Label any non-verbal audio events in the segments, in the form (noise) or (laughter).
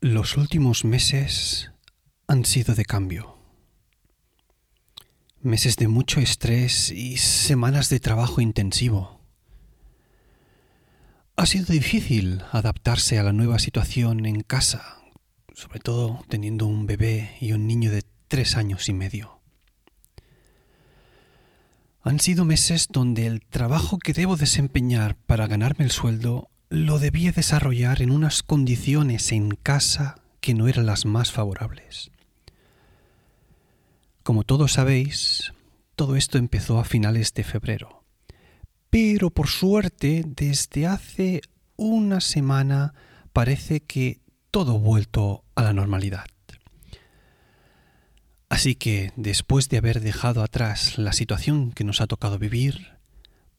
los últimos meses han sido de cambio. Meses de mucho estrés y semanas de trabajo intensivo. Ha sido difícil adaptarse a la nueva situación en casa, sobre todo teniendo un bebé y un niño de tres años y medio. Han sido meses donde el trabajo que debo desempeñar para ganarme el sueldo lo debía desarrollar en unas condiciones en casa que no eran las más favorables. Como todos sabéis, todo esto empezó a finales de febrero. Pero por suerte, desde hace una semana parece que todo ha vuelto a la normalidad. Así que, después de haber dejado atrás la situación que nos ha tocado vivir,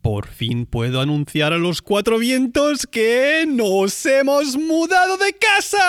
por fin puedo anunciar a los cuatro vientos que nos hemos mudado de casa.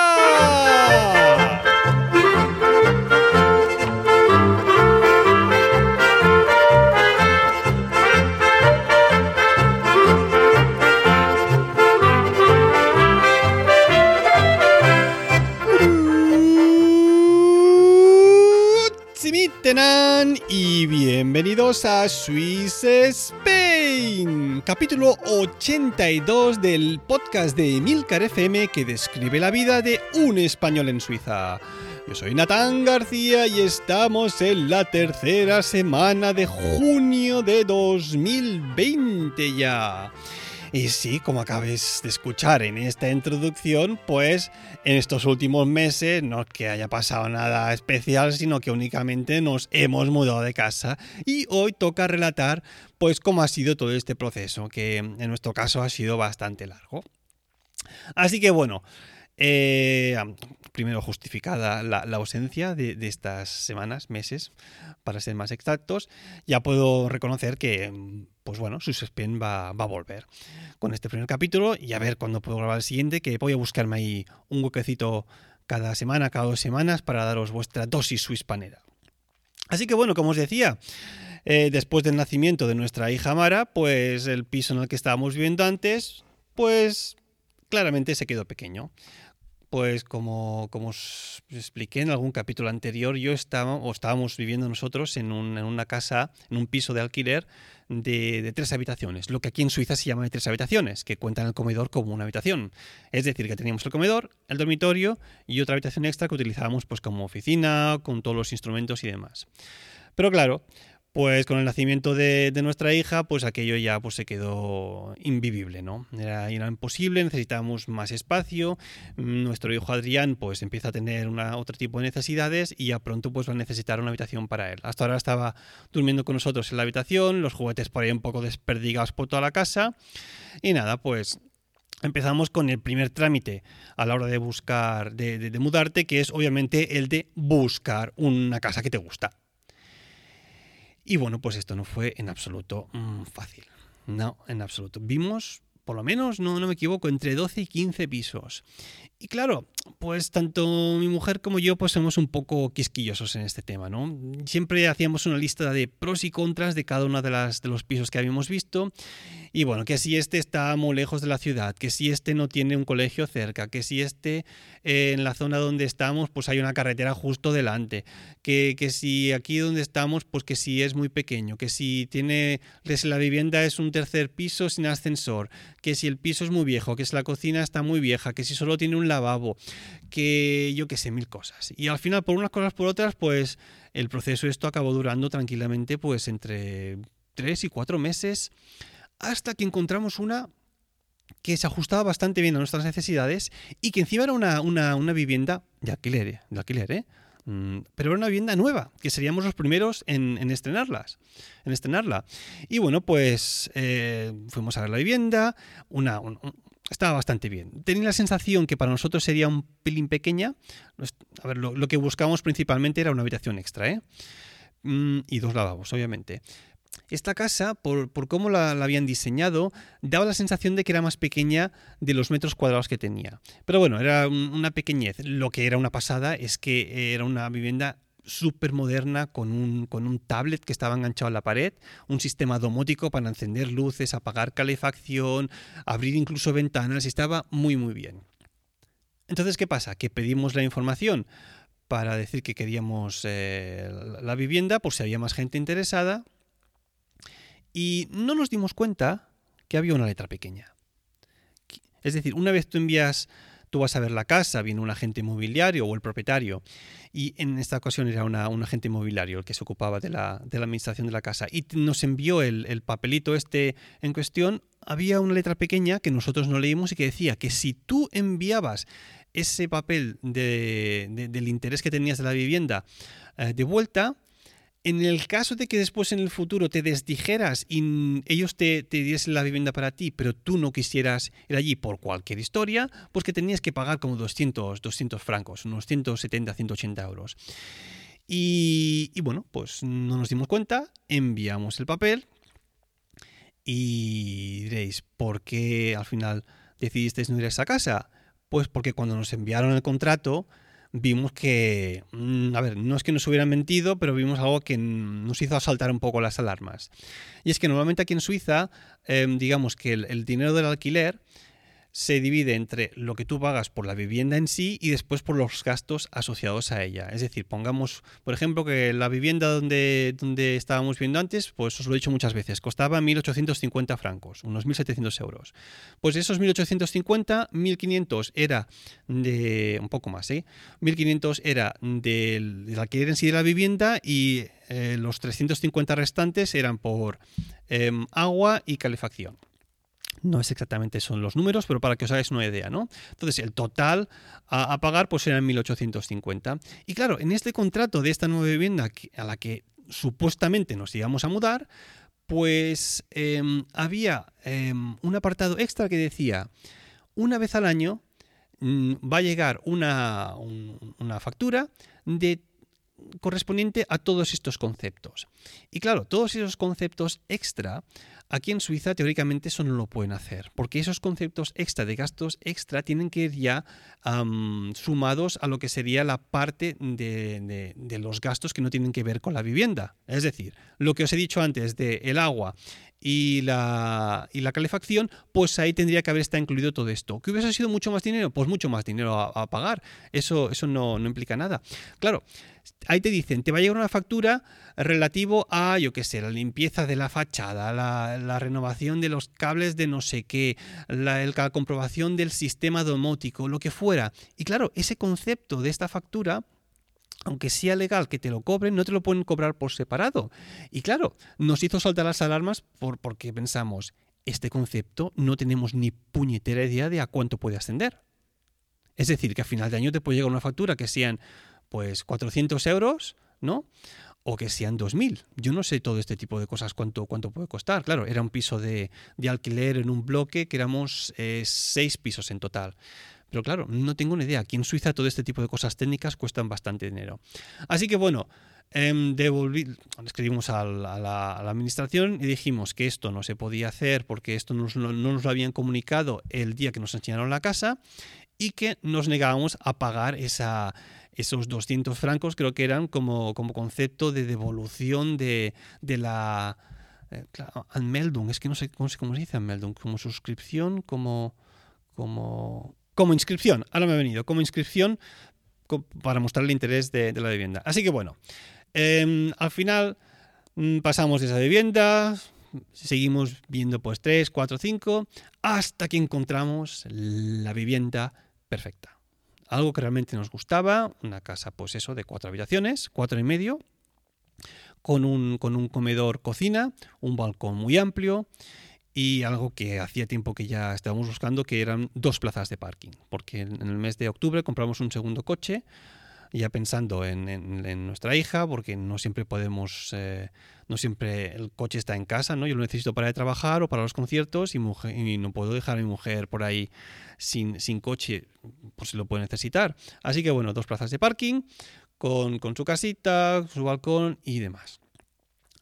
Y bienvenidos a Swiss Spain, capítulo 82 del podcast de Emilcar FM que describe la vida de un español en Suiza. Yo soy Natán García y estamos en la tercera semana de junio de 2020 ya. Y sí, como acabes de escuchar en esta introducción, pues en estos últimos meses no es que haya pasado nada especial, sino que únicamente nos hemos mudado de casa y hoy toca relatar pues cómo ha sido todo este proceso, que en nuestro caso ha sido bastante largo. Así que bueno, eh, primero justificada la, ausencia de, estas semanas, meses, para ser más exactos, ya puedo reconocer que, pues bueno, Suspense va, va a volver con este primer capítulo y a ver cuándo puedo grabar el siguiente, que voy a buscarme ahí un huequecito cada semana, cada dos semanas, para daros vuestra dosis suispanera. Así que bueno, como os decía, eh, después del nacimiento de nuestra hija Mara, pues el piso en el que estábamos viviendo antes, pues claramente se quedó pequeño pues como, como os expliqué en algún capítulo anterior, yo estaba, o estábamos viviendo nosotros en, una casa, en un piso de alquiler de, tres habitaciones, lo que aquí en Suiza se llama de tres habitaciones, que cuentan el comedor como una habitación. Es decir, que teníamos el comedor, el dormitorio y otra habitación extra que utilizábamos pues como oficina, con todos los instrumentos y demás. Pero claro, pues con el nacimiento de, nuestra hija, pues aquello ya pues, se quedó invivible, ¿no? Era, imposible, necesitábamos más espacio. Nuestro hijo Adrián, pues empieza a tener otro tipo de necesidades y ya pronto pues va a necesitar una habitación para él. Hasta ahora estaba durmiendo con nosotros en la habitación, los juguetes por ahí un poco desperdigados por toda la casa. Y nada, pues empezamos con el primer trámite a la hora de buscar, de mudarte, que es obviamente el de buscar una casa que te gusta. Y bueno, pues esto no fue en absoluto mm, fácil. No, en absoluto. Vimos, por lo menos, no, no me equivoco, entre 12 y 15 pisos. Y claro, pues tanto mi mujer como yo pues somos un poco quisquillosos en este tema, ¿no? Siempre hacíamos una lista de pros y contras de cada uno de, las, de los pisos que habíamos visto y bueno, que si este está muy lejos de la ciudad, que si este no tiene un colegio cerca, que si este eh, en la zona donde estamos pues hay una carretera justo delante, que, que, si aquí donde estamos pues que si es muy pequeño, que si tiene la vivienda es un tercer piso sin ascensor, que si el piso es muy viejo, que si la cocina está muy vieja, que si solo tiene un lavabo, que yo que sé, mil cosas. Y al final, por unas cosas por otras, pues el proceso esto acabó durando tranquilamente pues entre tres y cuatro meses hasta que encontramos una que se ajustaba bastante bien a nuestras necesidades y que encima era una, una, vivienda de alquiler, de alquiler, ¿eh? Mm, pero era una vivienda nueva, que seríamos los primeros en, estrenarlas, en estrenarla. Y bueno, pues eh, fuimos a ver la vivienda, una, estaba bastante bien. Tenía la sensación que para nosotros sería un pelín pequeña. A ver, lo, que buscábamos principalmente era una habitación extra, ¿eh? Mm, y dos lavabos, obviamente. Esta casa, por, cómo la, habían diseñado, daba la sensación de que era más pequeña de los metros cuadrados que tenía. Pero bueno, era una pequeñez. Lo que era una pasada es que era una vivienda súper moderna con un, con un tablet que estaba enganchado a la pared, un sistema domótico para encender luces, apagar calefacción, abrir incluso ventanas y estaba muy muy bien. Entonces, ¿qué pasa? Que pedimos la información para decir que queríamos eh, la vivienda por si había más gente interesada y no nos dimos cuenta que había una letra pequeña. Es decir, una vez tú envías, tú vas a ver la casa, viene un agente inmobiliario o el propietario, y en esta ocasión era un agente inmobiliario el que se ocupaba de la, administración de la casa, y nos envió el, papelito este en cuestión, había una letra pequeña que nosotros no leímos y que decía que si tú enviabas ese papel del interés que tenías de la vivienda eh, de vuelta, en el caso de que después en el futuro te desdijeras y ellos te, diesen la vivienda para ti, pero tú no quisieras ir allí por cualquier historia, pues que tenías que pagar como 200, 200 francos, unos 170, 180 euros. Y, y bueno, pues no nos dimos cuenta, enviamos el papel y diréis, ¿por qué al final decidisteis no ir a esa casa? Pues porque cuando nos enviaron el contrato, vimos que, mm, a ver, no es que nos hubieran mentido, pero vimos algo que nos hizo saltar un poco las alarmas. Y es que normalmente aquí en Suiza, em, digamos que el dinero del alquiler se divide entre lo que tú pagas por la vivienda en sí y después por los gastos asociados a ella. Es decir, pongamos, por ejemplo, que la vivienda donde, donde estábamos viendo antes, pues os lo he dicho muchas veces, costaba 1.850 francos, unos 1.700 euros. Pues esos 1.850, 1.500 era de, un poco más, ¿eh? 1.500 era del, del en sí de la vivienda y eh, los 350 restantes eran por em, agua y calefacción. No es exactamente son los números, pero para que os hagáis una idea, ¿no? Entonces, el total a, pagar pues eran 1.850. Y claro, en este contrato de esta nueva vivienda a la que supuestamente nos íbamos a mudar, pues em, había em, un apartado extra que decía, una vez al año mm, va a llegar una, una factura de correspondiente a todos estos conceptos. Y claro, todos esos conceptos extra Aquí en Suiza teóricamente eso no lo pueden hacer, porque esos conceptos extra de gastos extra tienen que ir ya sumados a lo que sería la parte de, de, los gastos que no tienen que ver con la vivienda. Es decir, lo que os he dicho antes de el agua, y la, y la calefacción, pues ahí tendría que haber estado incluido todo esto. ¿Que hubiese sido mucho más dinero? Pues mucho más dinero a, pagar. Eso, eso no, implica nada. Claro, ahí te dicen, te va a llegar una factura relativo a, yo qué sé, la limpieza de la fachada, la, renovación de los cables de no sé qué, la, la comprobación del sistema domótico, lo que fuera. Y claro, ese concepto de esta factura aunque sea legal que te lo cobren, no te lo pueden cobrar por separado. Y claro, nos hizo saltar las alarmas por, porque pensamos, este concepto no tenemos ni puñetera idea de a cuánto puede ascender. Es decir, que a final de año te puede llegar una factura que sean pues 400 euros, ¿no? O que sean 2.000. Yo no sé todo este tipo de cosas cuánto, cuánto puede costar. Claro, era un piso de, alquiler en un bloque que éramos eh, seis pisos en total. Pero claro, no tengo ni idea. Aquí en Suiza todo este tipo de cosas técnicas cuestan bastante dinero. Así que bueno, eh, escribimos a la, administración y dijimos que esto no se podía hacer porque esto no, nos lo habían comunicado el día que nos enseñaron la casa y que nos negábamos a pagar esa, esos 200 francos, creo que eran como, como concepto de devolución de, de la... Eh, Anmeldung, es que no sé, cómo se dice Anmeldung, como suscripción, como... como como inscripción, ahora me ha venido, como inscripción para mostrar el interés de, la vivienda. Así que bueno, em, al final mm, pasamos de esa vivienda, seguimos viendo pues 3, 4, 5, hasta que encontramos la vivienda perfecta. Algo que realmente nos gustaba, una casa pues eso de cuatro habitaciones, cuatro y medio, con un, con un comedor cocina, un balcón muy amplio y algo que hacía tiempo que ya estábamos buscando, que eran dos plazas de parking, porque en el mes de octubre compramos un segundo coche ya pensando en, nuestra hija, porque no siempre podemos, eh, no siempre el coche está en casa, ¿no? Yo lo necesito para trabajar o para los conciertos y, y no puedo dejar a mi mujer por ahí sin, sin coche, por si lo puede necesitar. Así que bueno, dos plazas de parking con, con su casita, su balcón y demás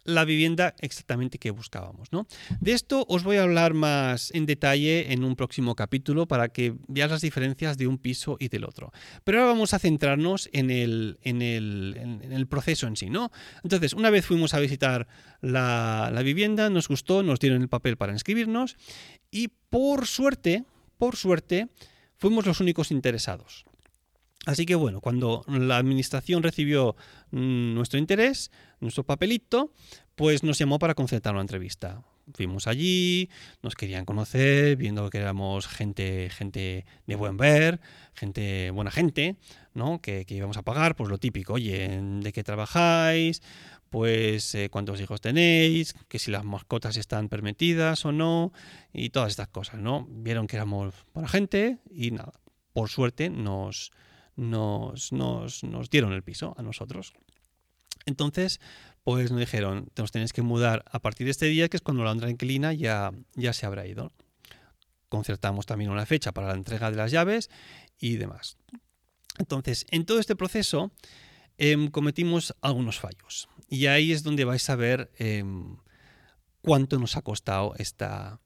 la vivienda exactamente que buscábamos. ¿no? De esto os voy a hablar más en detalle en un próximo capítulo para que veas las diferencias de un piso y del otro. Pero ahora vamos a centrarnos en el, en el, proceso en sí. ¿no? Entonces, una vez fuimos a visitar la, la vivienda, nos gustó, nos dieron el papel para inscribirnos y por suerte, por suerte, fuimos los únicos interesados. Así que bueno, cuando la administración recibió mm, nuestro interés, nuestro papelito, pues nos llamó para concertar una entrevista. Fuimos allí, nos querían conocer, viendo que éramos gente, gente de buen ver, gente, buena gente, ¿no? Que, íbamos a pagar, pues lo típico, oye, ¿de qué trabajáis? Pues eh, cuántos hijos tenéis, que si las mascotas están permitidas o no, y todas estas cosas, ¿no? Vieron que éramos buena gente y nada, por suerte nos, nos, nos, nos dieron el piso a nosotros. Entonces, pues nos dijeron, nos tenéis que mudar a partir de este día, que es cuando la otra inquilina ya, ya se habrá ido. Concertamos también una fecha para la entrega de las llaves y demás. Entonces, en todo este proceso em, cometimos algunos fallos. Y ahí es donde vais a ver em, cuánto nos ha costado esta,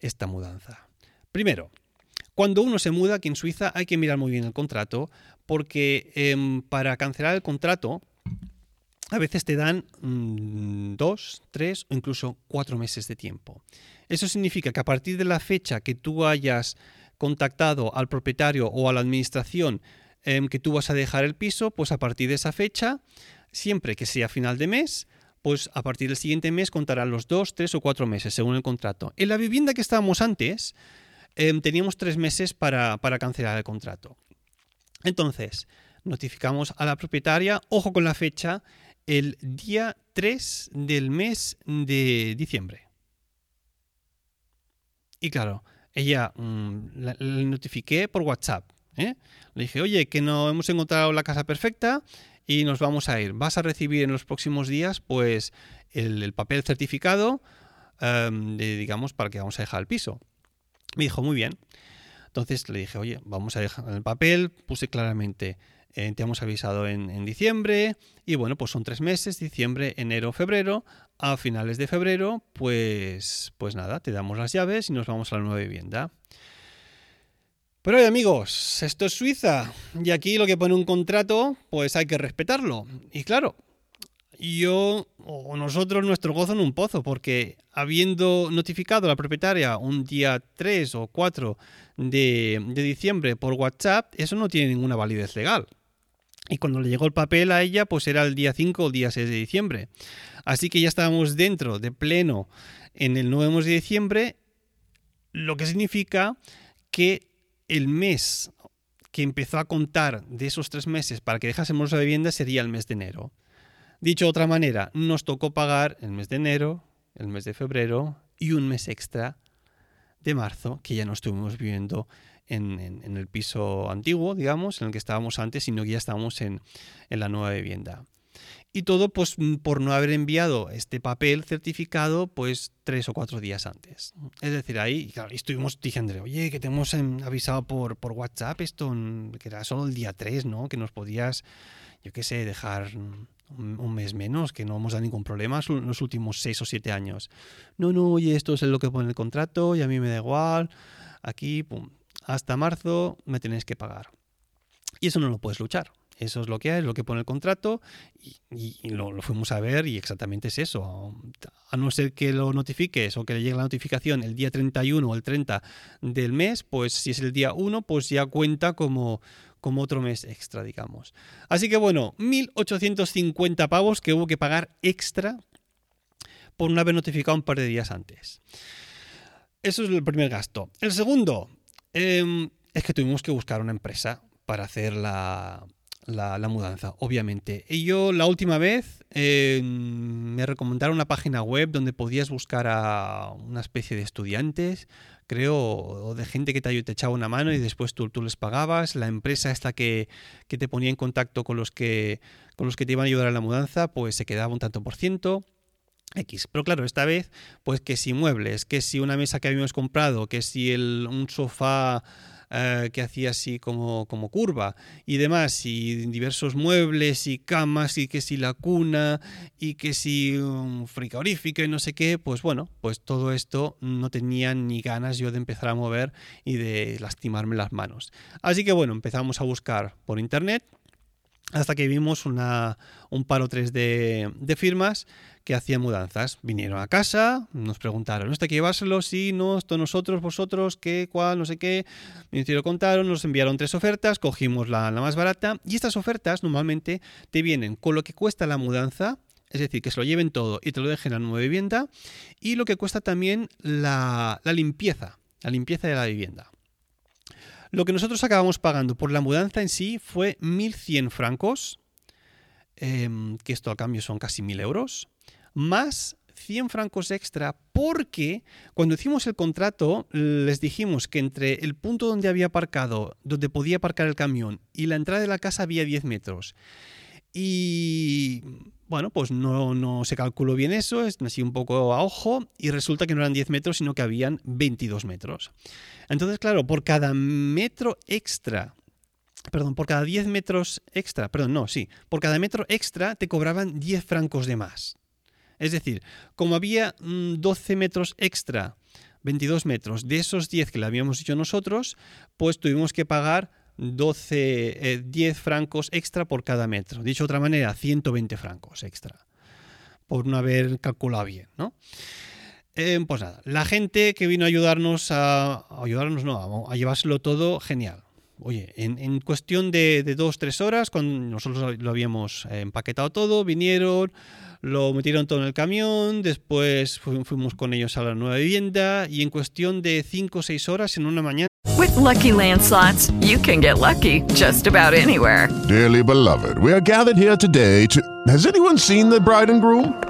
esta mudanza. Primero, cuando uno se muda aquí en Suiza hay que mirar muy bien el contrato porque em, para cancelar el contrato a veces te dan mm, dos, tres o incluso cuatro meses de tiempo. Eso significa que a partir de la fecha que tú hayas contactado al propietario o a la administración em, que tú vas a dejar el piso, pues a partir de esa fecha, siempre que sea final de mes, pues a partir del siguiente mes contarán los dos, tres o cuatro meses según el contrato. En la vivienda que estábamos antes, Em, teníamos tres meses para, cancelar el contrato. Entonces, notificamos a la propietaria, ojo con la fecha, el día 3 del mes de diciembre. Y claro, ella mm, le notifiqué por WhatsApp. ¿eh? Le dije, oye, que no hemos encontrado la casa perfecta y nos vamos a ir. Vas a recibir en los próximos días, pues, el, papel certificado, em, digamos, para que vamos a dejar el piso. Me dijo, muy bien. Entonces le dije, oye, vamos a dejar el papel, puse claramente, eh, te hemos avisado en, diciembre, y bueno, pues son tres meses, diciembre, enero, febrero. A finales de febrero, pues, pues nada, te damos las llaves y nos vamos a la nueva vivienda. Pero oye, amigos, esto es Suiza, y aquí lo que pone un contrato, pues hay que respetarlo. Y claro, yo o nosotros nuestro gozo en un pozo, porque habiendo notificado a la propietaria un día 3 o 4 de, diciembre por WhatsApp, eso no tiene ninguna validez legal. Y cuando le llegó el papel a ella, pues era el día 5 o el día 6 de diciembre. Así que ya estábamos dentro de pleno en el 9 de diciembre, lo que significa que el mes que empezó a contar de esos tres meses para que dejásemos la vivienda sería el mes de enero. Dicho de otra manera, nos tocó pagar el mes de enero, el mes de febrero y un mes extra de marzo, que ya no estuvimos viviendo en, el piso antiguo, digamos, en el que estábamos antes, sino que ya estábamos en, la nueva vivienda. Y todo pues por no haber enviado este papel certificado pues tres o cuatro días antes. Es decir, ahí estuvimos diciendo, oye, que te hemos em, avisado por, por WhatsApp esto, que era solo el día 3, ¿no? Que nos podías, yo qué sé, dejar un mes menos, que no hemos dado ningún problema en los últimos seis o siete años. No, no, oye, esto es lo que pone el contrato y a mí me da igual. Aquí, pum, hasta marzo me tenéis que pagar. Y eso no lo puedes luchar. Eso es lo que hay, es lo que pone el contrato y, lo, fuimos a ver y exactamente es eso. A no ser que lo notifiques o que le llegue la notificación el día 31 o el 30 del mes, pues si es el día 1, pues ya cuenta como, como otro mes extra, digamos. Así que bueno, 1.850 pavos que hubo que pagar extra por no haber notificado un par de días antes. Eso es el primer gasto. El segundo em, es que tuvimos que buscar una empresa para hacer la, la, mudanza, obviamente. Y yo la última vez eh, me recomendaron una página web donde podías buscar a una especie de estudiantes, creo, o de gente que te, te echaba una mano y después tú, tú les pagabas. La empresa esta que, que, te ponía en contacto con los que, con los que te iban a ayudar a la mudanza, pues se quedaba un tanto por ciento. X. Pero claro, esta vez, pues que si muebles, que si una mesa que habíamos comprado, que si el, un sofá eh, que hacía así como, como curva y demás, y diversos muebles y camas y que si la cuna y que si un frigorífico y no sé qué, pues bueno, pues todo esto no tenía ni ganas yo de empezar a mover y de lastimarme las manos. Así que bueno, empezamos a buscar por internet hasta que vimos una, un paro 3 de, de firmas que hacían mudanzas. Vinieron a casa, nos preguntaron, ¿esto hay que llevárselo? Sí, no, esto nosotros, vosotros, qué, cuál, no sé qué. Lo contaron, nos enviaron tres ofertas, cogimos la, la más barata y estas ofertas normalmente te vienen con lo que cuesta la mudanza, es decir, que se lo lleven todo y te lo dejen a nueva vivienda, y lo que cuesta también la, la limpieza, la limpieza de la vivienda. Lo que nosotros acabamos pagando por la mudanza en sí fue 1.100 francos, em, que esto a cambio son casi 1.000 euros más 100 francos extra porque cuando hicimos el contrato les dijimos que entre el punto donde había aparcado, donde podía aparcar el camión y la entrada de la casa había 10 metros. Y bueno, pues no, no se calculó bien eso, es así un poco a ojo, y resulta que no eran 10 metros, sino que habían 22 metros. Entonces, claro, por cada metro extra perdón, por cada 10 metros extra, perdón, no, sí, por cada metro extra te cobraban 10 francos de más. Es decir, como había 12 mm, metros extra, 22 metros, de esos 10 que le habíamos dicho nosotros, pues tuvimos que pagar 12, 10 eh, francos extra por cada metro. Dicho de otra manera, 120 francos extra. Por no haber calculado bien, ¿no? Eh, pues nada, la gente que vino a ayudarnos a, ayudarnos, no, a, llevárselo todo, genial. Oye, en, cuestión de, de, dos, tres horas, cuando nosotros lo habíamos empaquetado todo, vinieron, lo metieron todo en el camión, después fuimos con ellos a la nueva vivienda y en cuestión de 5 o 6 horas en una mañana. With lucky landslots, you can get lucky just about anywhere. Dearly beloved, we are gathered here today to. Has anyone seen the bride and groom?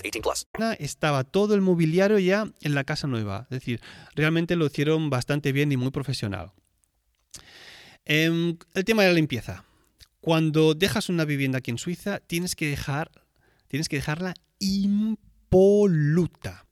18 plus. Estaba todo el mobiliario ya en la casa nueva. Es decir, realmente lo hicieron bastante bien y muy profesional. Eh, el tema de la limpieza. Cuando dejas una vivienda aquí en Suiza, tienes que dejar, tienes que dejarla impoluta.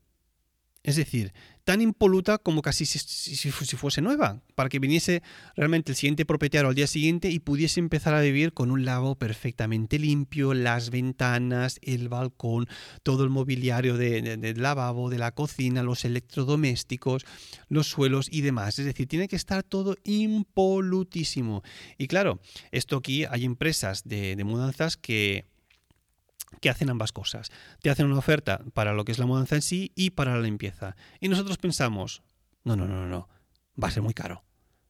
Es decir, tan impoluta como casi si, fuese nueva, para que viniese realmente el siguiente propietario al día siguiente y pudiese empezar a vivir con un lavabo perfectamente limpio, las ventanas, el balcón, todo el mobiliario del de, lavabo, de la cocina, los electrodomésticos, los suelos y demás. Es decir, tiene que estar todo impolutísimo. Y claro, esto aquí hay empresas de mudanzas que que hacen ambas cosas. Te hacen una oferta para lo que es la mudanza en sí y para la limpieza. Y nosotros pensamos, no, no, no, no, va a ser muy caro.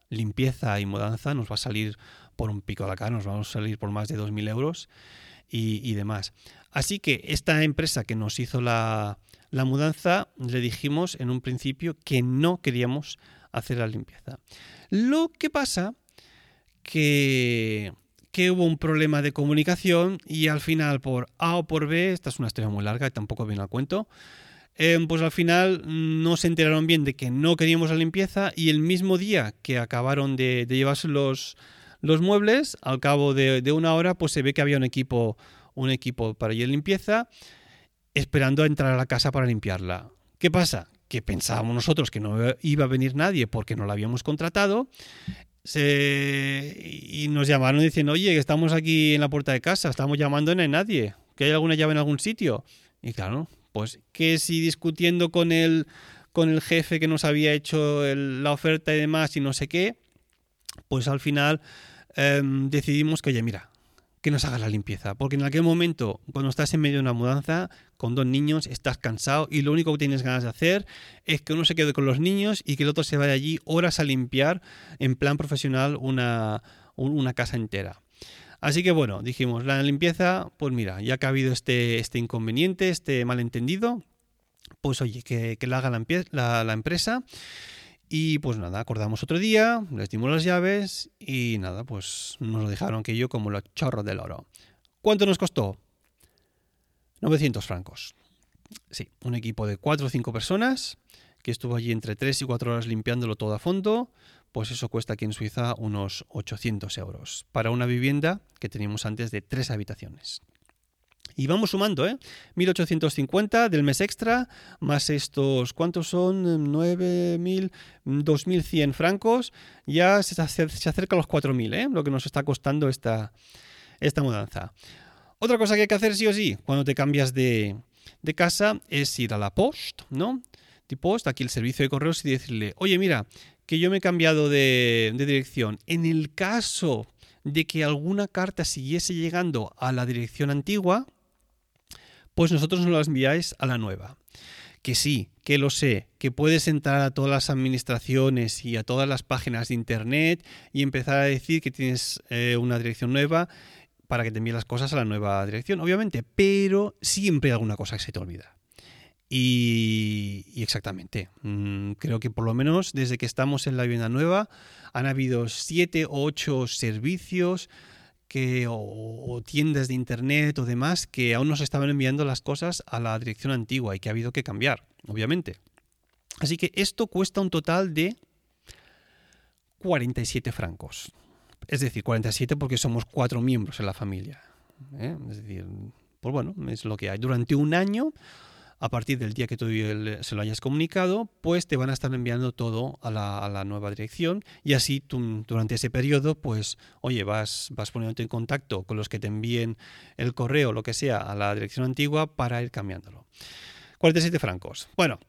Limpieza y mudanza nos va a salir por un pico de la cara, nos vamos a salir por más de 2.000 euros y, demás. Así que esta empresa que nos hizo la, la mudanza, le dijimos en un principio que no queríamos hacer la limpieza. Lo que pasa que que hubo un problema de comunicación y al final por A o por B, esta es una historia muy larga y tampoco viene al cuento, em, pues al final no se enteraron bien de que no queríamos la limpieza y el mismo día que acabaron de, llevarse los, los, muebles, al cabo de, una hora, pues se ve que había un equipo, un equipo para ir limpieza esperando a entrar a la casa para limpiarla. ¿Qué pasa? que pensábamos nosotros que no iba a venir nadie porque no la habíamos contratado, y nos llamaron diciendo, oye, que estamos aquí en la puerta de casa, estamos llamando y nadie, que hay alguna llave en algún sitio. Y claro, pues que si discutiendo con el, con el jefe que nos había hecho la oferta y demás y no sé qué, pues al final em, decidimos que, oye, mira, que nos hagas la limpieza. Porque en aquel momento, cuando estás en medio de una mudanza, con dos niños, estás cansado y lo único que tienes ganas de hacer es que uno se quede con los niños y que el otro se vaya allí horas a limpiar en plan profesional una, una casa entera. Así que bueno, dijimos, la limpieza, pues mira, ya que ha habido este, este inconveniente, este malentendido, pues oye, que, que la haga la, la empresa. Y pues nada, acordamos otro día, les dimos las llaves y nada, pues nos lo dejaron que yo como los chorros del oro. ¿Cuánto nos costó? 900 francos. Sí, un equipo de 4 o 5 personas que estuvo allí entre 3 y 4 horas limpiándolo todo a fondo, pues eso cuesta aquí en Suiza unos 800 euros para una vivienda que teníamos antes de 3 habitaciones. Y vamos sumando, ¿eh? 1850 del mes extra, más estos, ¿cuántos son? 9.000, 2.100 francos, ya se, acerca a los 4.000, ¿eh? Lo que nos está costando esta, esta mudanza. Otra cosa que hay que hacer sí o sí cuando te cambias de, de casa es ir a la post, ¿no? De post, aquí el servicio de correos y decirle, oye, mira, que yo me he cambiado de, de dirección. En el caso de que alguna carta siguiese llegando a la dirección antigua, pues nosotros nos las enviáis a la nueva. Que sí, que lo sé, que puedes entrar a todas las administraciones y a todas las páginas de internet y empezar a decir que tienes eh, una dirección nueva para que te envíen las cosas a la nueva dirección, obviamente, pero siempre hay alguna cosa que se te olvida. Y, exactamente, mm, creo que por lo menos desde que estamos en la vivienda nueva han habido siete o ocho servicios que, o, tiendas de internet o demás que aún nos estaban enviando las cosas a la dirección antigua y que ha habido que cambiar, obviamente. Así que esto cuesta un total de 47 francos. Es decir, 47 porque somos cuatro miembros en la familia. ¿eh? Es decir, pues bueno, es lo que hay. Durante un año a partir del día que tú se lo hayas comunicado, pues te van a estar enviando todo a la, nueva dirección y así durante ese periodo, pues, oye, vas, vas poniéndote en contacto con los que te envíen el correo, lo que sea, a la dirección antigua para ir cambiándolo. 47 francos. Bueno,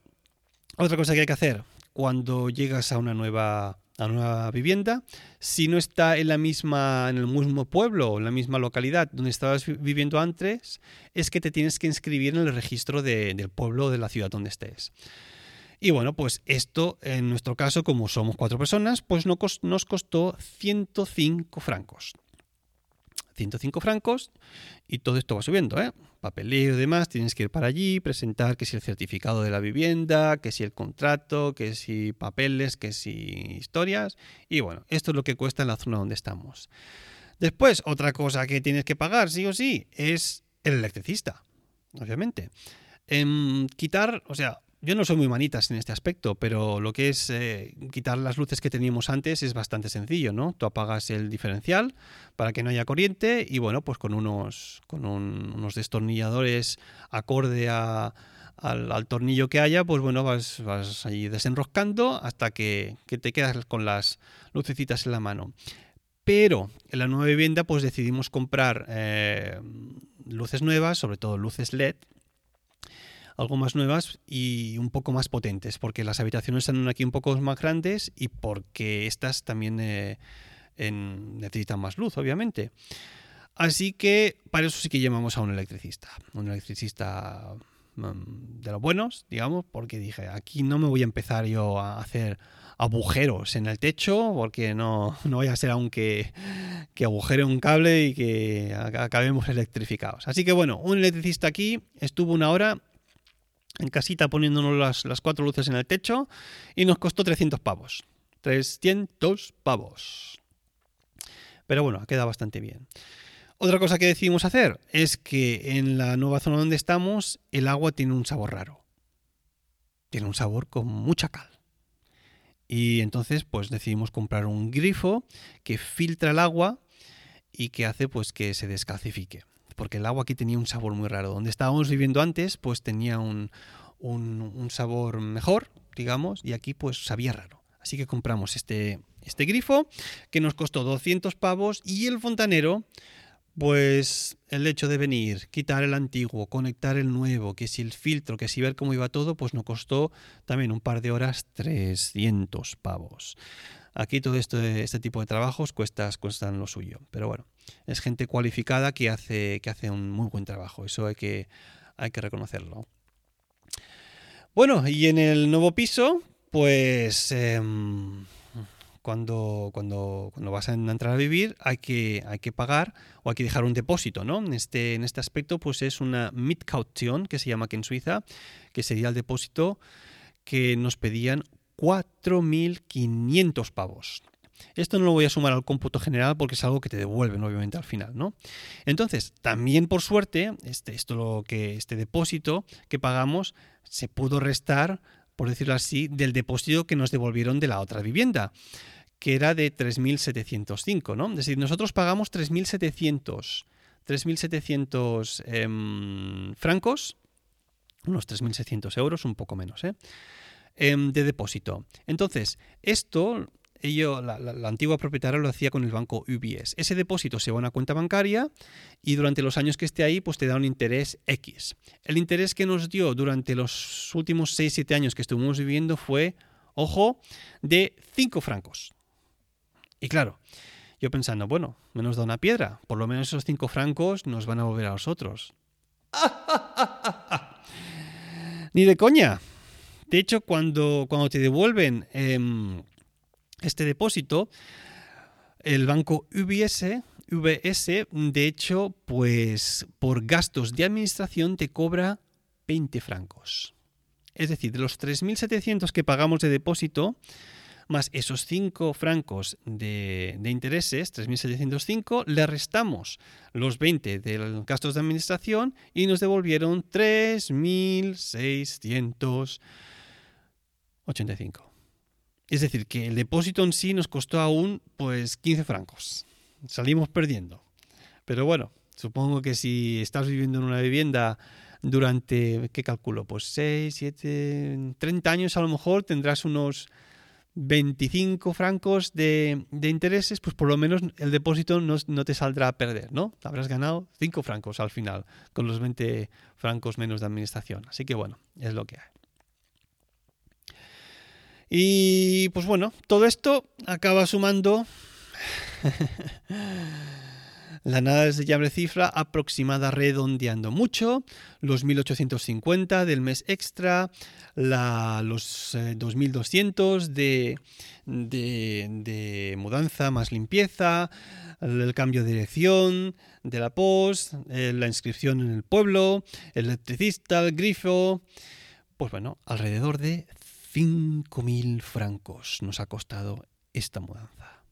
otra cosa que hay que hacer cuando llegas a una nueva a una vivienda, si no está en la misma, en el mismo pueblo o en la misma localidad donde estabas viviendo antes, es que te tienes que inscribir en el registro del pueblo o de la ciudad donde estés. Y bueno, pues esto en nuestro caso, como somos cuatro personas, pues nos costó 105 francos. 105 francos y todo esto va subiendo, ¿eh? Papeleo y demás, tienes que ir para allí, presentar que si el certificado de la vivienda, que si el contrato, que si papeles, que si historias. Y bueno, esto es lo que cuesta en la zona donde estamos. Después, otra cosa que tienes que pagar, sí o sí, es el electricista, obviamente. En quitar, o sea, yo no soy muy manitas en este aspecto, pero lo que es eh, quitar las luces que teníamos antes es bastante sencillo, ¿no? Tú apagas el diferencial para que no haya corriente y bueno, pues con unos, con unos destornilladores acorde al, tornillo que haya, pues bueno, vas, vas allí desenroscando hasta que, te quedas con las lucecitas en la mano. Pero en la nueva vivienda pues decidimos comprar eh, luces nuevas, sobre todo luces LED, algo más nuevas y un poco más potentes, porque las habitaciones son aquí un poco más grandes y porque estas también eh, necesitan más luz, obviamente. Así que para eso sí que llamamos a un electricista, un electricista mm, de los buenos, digamos, porque dije, aquí no me voy a empezar yo a hacer agujeros en el techo, porque no, no vaya a ser aunque que agujere un cable y que acabemos electrificados. Así que bueno, un electricista aquí estuvo una hora en casita poniéndonos las, cuatro luces en el techo y nos costó 300 pavos. 300 pavos. Pero bueno, queda bastante bien. Otra cosa que decidimos hacer es que en la nueva zona donde estamos el agua tiene un sabor raro. Tiene un sabor con mucha cal. Y entonces pues decidimos comprar un grifo que filtra el agua y que hace pues que se descalcifique porque el agua aquí tenía un sabor muy raro. Donde estábamos viviendo antes, pues tenía un, un, sabor mejor, digamos, y aquí pues sabía raro. Así que compramos este, este grifo que nos costó 200 pavos y el fontanero pues el hecho de venir, quitar el antiguo, conectar el nuevo, que si el filtro, que si ver cómo iba todo, pues nos costó también un par de horas 300 pavos. Aquí todo esto, este tipo de trabajos cuestas, cuestan lo suyo. Pero bueno, es gente cualificada que hace, que hace un muy buen trabajo. Eso hay que, hay que reconocerlo. Bueno, y en el nuevo piso, pues... Em, cuando, cuando, cuando vas a entrar a vivir hay que, hay que pagar o hay que dejar un depósito, ¿no? En este, en este aspecto, pues es una Mietcaution, que se llama aquí en Suiza, que sería el depósito que nos pedían 4.500 pavos. Esto no lo voy a sumar al cómputo general porque es algo que te devuelven obviamente al final, ¿no? Entonces, también por suerte, este, esto lo que este depósito que pagamos se pudo restar por decirlo así, del depósito que nos devolvieron de la otra vivienda, que era de 3.705, ¿no? Es decir, nosotros pagamos 3.700 3.700 eh, francos, unos 3.600 euros, un poco menos, ¿eh? Em, de depósito. Entonces, esto ello, la, antigua propietaria lo hacía con el banco UBS. Ese depósito se va a una cuenta bancaria y durante los años que esté ahí, pues te da un interés X. El interés que nos dio durante los últimos 6-7 años que estuvimos viviendo fue, ojo, de 5 francos. Y claro, yo pensando, bueno, menos da una piedra, por lo menos esos 5 francos nos van a volver a nosotros. (laughs) Ni de coña. De hecho, cuando, cuando te devuelven em, este depósito, el banco UBS, VS, de hecho, pues por gastos de administración te cobra 20 francos. Es decir, de los 3.700 que pagamos de depósito, más esos 5 francos de, de intereses, 3.705, le restamos los 20 de los gastos de administración y nos devolvieron 3.685. Es decir, que el depósito en sí nos costó aún pues 15 francos. Salimos perdiendo. Pero bueno, supongo que si estás viviendo en una vivienda durante, ¿qué calculo? Pues 6, 7, 30 años a lo mejor tendrás unos 25 francos de, intereses, pues por lo menos el depósito no, te saldrá a perder, ¿no? Habrás ganado 5 francos al final, con los 20 francos menos de administración. Así que bueno, es lo que hay. Y pues bueno, todo esto acaba sumando (laughs) la nada desdeñable cifra aproximada redondeando mucho, los 1850 del mes extra, los 2200 eh, de, de, mudanza más limpieza, el cambio de dirección de la post, eh, la inscripción en el pueblo, el electricista, el grifo, pues bueno, alrededor de 5.000 francos nos ha costado esta mudanza.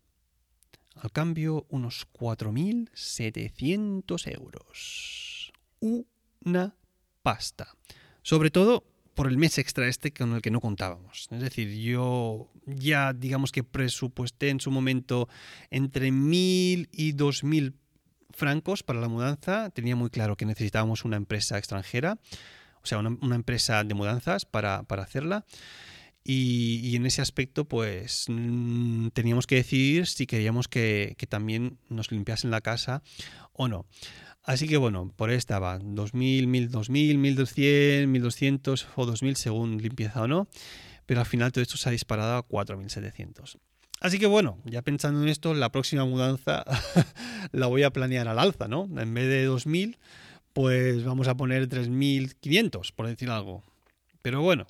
Al cambio, unos 4.700 euros. Una pasta. Sobre todo por el mes extra este con el que no contábamos. Es decir, yo ya digamos que presupuesté en su momento entre 1.000 y 2.000 francos para la mudanza. Tenía muy claro que necesitábamos una empresa extranjera, sea, una, empresa de mudanzas para, para hacerla. Y, en ese aspecto, pues mm, teníamos que decidir si queríamos que, también nos limpiasen la casa o no. Así que bueno, por ahí estaba, 2000, 1000, 2000, 1200, 1200 o 2000 según limpieza o no. Pero al final todo esto se ha disparado a 4700. Así que bueno, ya pensando en esto, la próxima mudanza (laughs) la voy a planear al alza, ¿no? En vez de 2000, pues vamos a poner 3500, por decir algo. Pero bueno,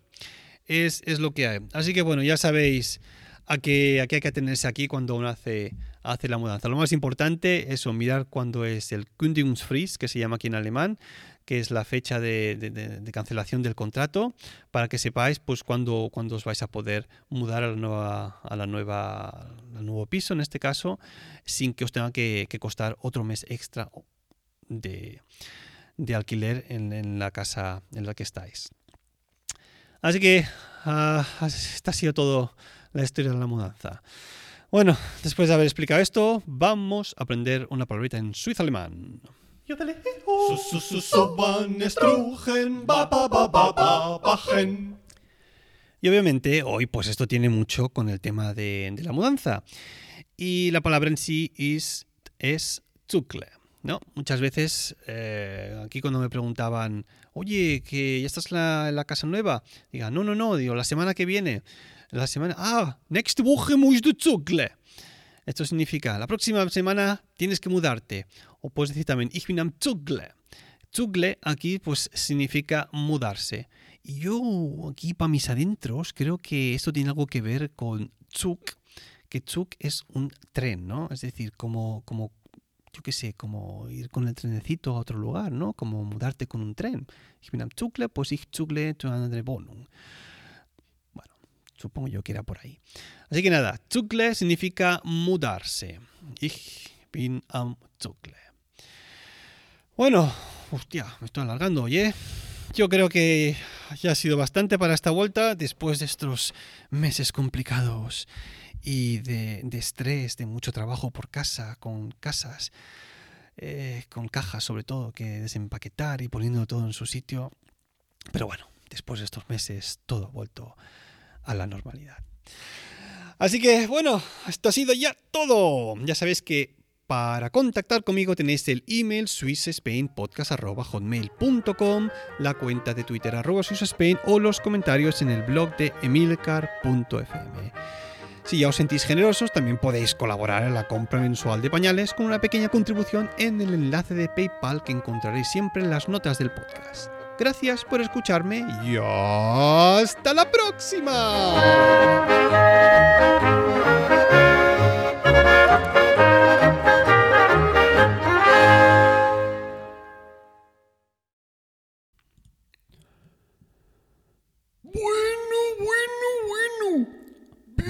es, lo que hay. Así que bueno, ya sabéis a qué, hay que atenerse aquí cuando uno hace, hace la mudanza. Lo más importante es mirar cuándo es el Kündigungsfrist, que se llama aquí en alemán, que es la fecha de, cancelación del contrato, para que sepáis pues cuándo, os vais a poder mudar a la nueva, a la nueva, al nuevo piso, en este caso, sin que os tenga que, costar otro mes extra de, alquiler en, en la casa en la que estáis. Así que uh, esta ha sido todo la historia de la mudanza. Bueno, después de haber explicado esto, vamos a aprender una palabrita en suizo alemán. Y obviamente hoy pues esto tiene mucho con el tema de, de la mudanza. Y la palabra en sí es, es zucle. ¿No? Muchas veces eh, aquí cuando me preguntaban, oye, que ya estás en la, la casa nueva, diga, no, no, no, digo, la semana que viene. La semana, ah, next Woche musst du zugle. Esto significa, la próxima semana tienes que mudarte. O puedes decir también, ich bin am zugle. Zugle aquí pues significa mudarse. Y yo aquí para mis adentros creo que esto tiene algo que ver con Zug, que Zug es un tren, ¿no? Es decir, como, como yo qué sé, como ir con el trenecito a otro lugar, ¿no? Como mudarte con un tren. Ich bin pues ich zugle zu einer. Bueno, supongo yo que era por ahí. Así que nada, Zugle significa mudarse. Ich bin am Zugle. Bueno, hostia, me estoy alargando, oye. Yo creo que ya ha sido bastante para esta vuelta después de estos meses complicados y de, estrés, de mucho trabajo por casa, con casas, eh, con cajas sobre todo, que desempaquetar y poniendo todo en su sitio. Pero bueno, después de estos meses todo ha vuelto a la normalidad. Así que bueno, esto ha sido ya todo. Ya sabéis que para contactar conmigo tenéis el email swissspainpodcast.hotmail.com, la cuenta de Twitter arroba o los comentarios en el blog de emilcar.fm. Si ya os sentís generosos, también podéis colaborar en la compra mensual de pañales con una pequeña contribución en el enlace de PayPal que encontraréis siempre en las notas del podcast. Gracias por escucharme y hasta la próxima. Bueno, bueno, bueno.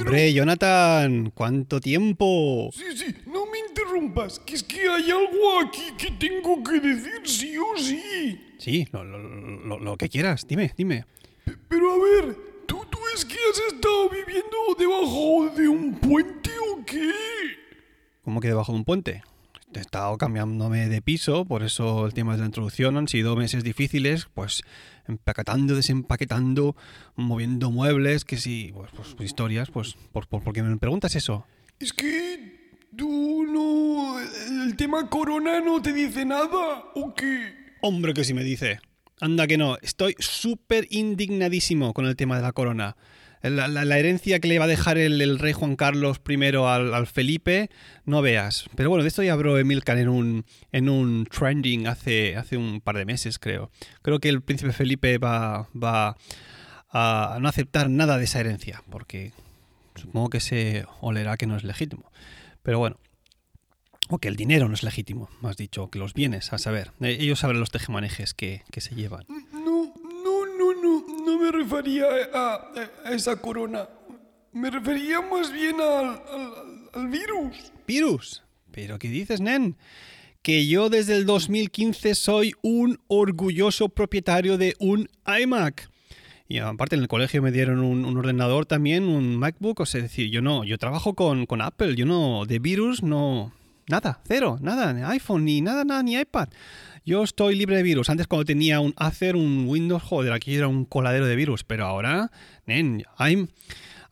Hombre, Jonathan, ¿cuánto tiempo? Sí, sí, no me interrumpas, que es que hay algo aquí que tengo que decir sí o sí. Sí, lo, lo- lo- lo que quieras, dime, dime. P- Pero a ver, ¿tú, ¿tú es que has estado viviendo debajo de un puente o qué? ¿Cómo que debajo de un puente? He estado cambiándome de piso, por eso el tema de la introducción han sido meses difíciles, pues empacatando, desempaquetando, moviendo muebles, que sí, pues, pues, pues, historias, pues ¿por, por, por qué me preguntas eso? Es que tú no... ¿El tema corona no te dice nada o qué? Hombre, que si me dice. Anda que no, estoy súper indignadísimo con el tema de la corona. La, herencia que le va a dejar el, rey Juan Carlos I al, Felipe, no veas. Pero bueno, de esto ya habló Emilcar en un, en un trending hace, hace un par de meses, creo. Creo que el príncipe Felipe va, va a no aceptar nada de esa herencia, porque supongo que se olerá que no es legítimo. Pero bueno, o que el dinero no es legítimo, más dicho, que los bienes, a saber. Eh, Ellos saben los tejemanejes que, que se llevan. Me refería a, esa corona. Me refería más bien al, virus. ¿Virus? ¿Pero qué dices, nen? Que yo desde el 2015 soy un orgulloso propietario de un iMac. Y aparte en el colegio me dieron un, ordenador también, un MacBook. O sea, decir, yo no, yo trabajo con, con Apple, yo no, de virus no, nada, cero, nada, iPhone, ni nada, nada, ni iPad. Yo estoy libre de virus. Antes cuando tenía un Acer, un Windows, joder, aquí era un coladero de virus. Pero ahora, nen, I'm,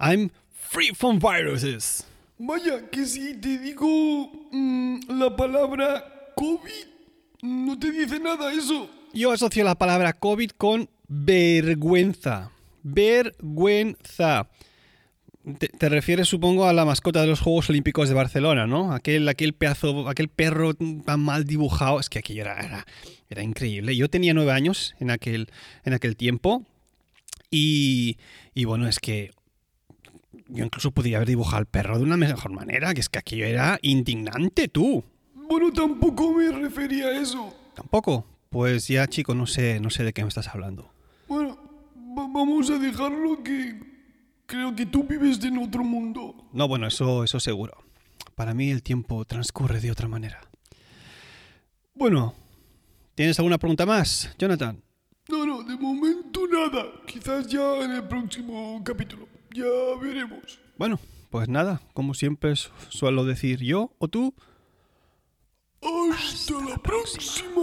I'm free from viruses. Vaya, que si te digo mm, la palabra COVID, no te dice nada eso. Yo asocio la palabra COVID con vergüenza. Vergüenza. Te, te refieres, supongo, a la mascota de los Juegos Olímpicos de Barcelona, ¿no? Aquel, aquel pedazo, aquel perro tan mal dibujado. Es que aquello era, era, era increíble. Yo tenía nueve años en aquel, en aquel tiempo. Y, y bueno, es que yo incluso podía haber dibujado al perro de una mejor manera, que es que aquello era indignante, tú. Bueno, tampoco me refería a eso. ¿Tampoco? Pues ya, chico, no sé, no sé de qué me estás hablando. Bueno, va- vamos a dejarlo que creo que tú vives en otro mundo. No, bueno, eso, eso seguro. Para mí el tiempo transcurre de otra manera. Bueno, ¿tienes alguna pregunta más, Jonathan? No, no, de momento nada. Quizás ya en el próximo capítulo. Ya veremos. Bueno, pues nada, como siempre su- suelo decir yo o tú. Hasta la próxima.